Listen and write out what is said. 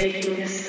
Alias.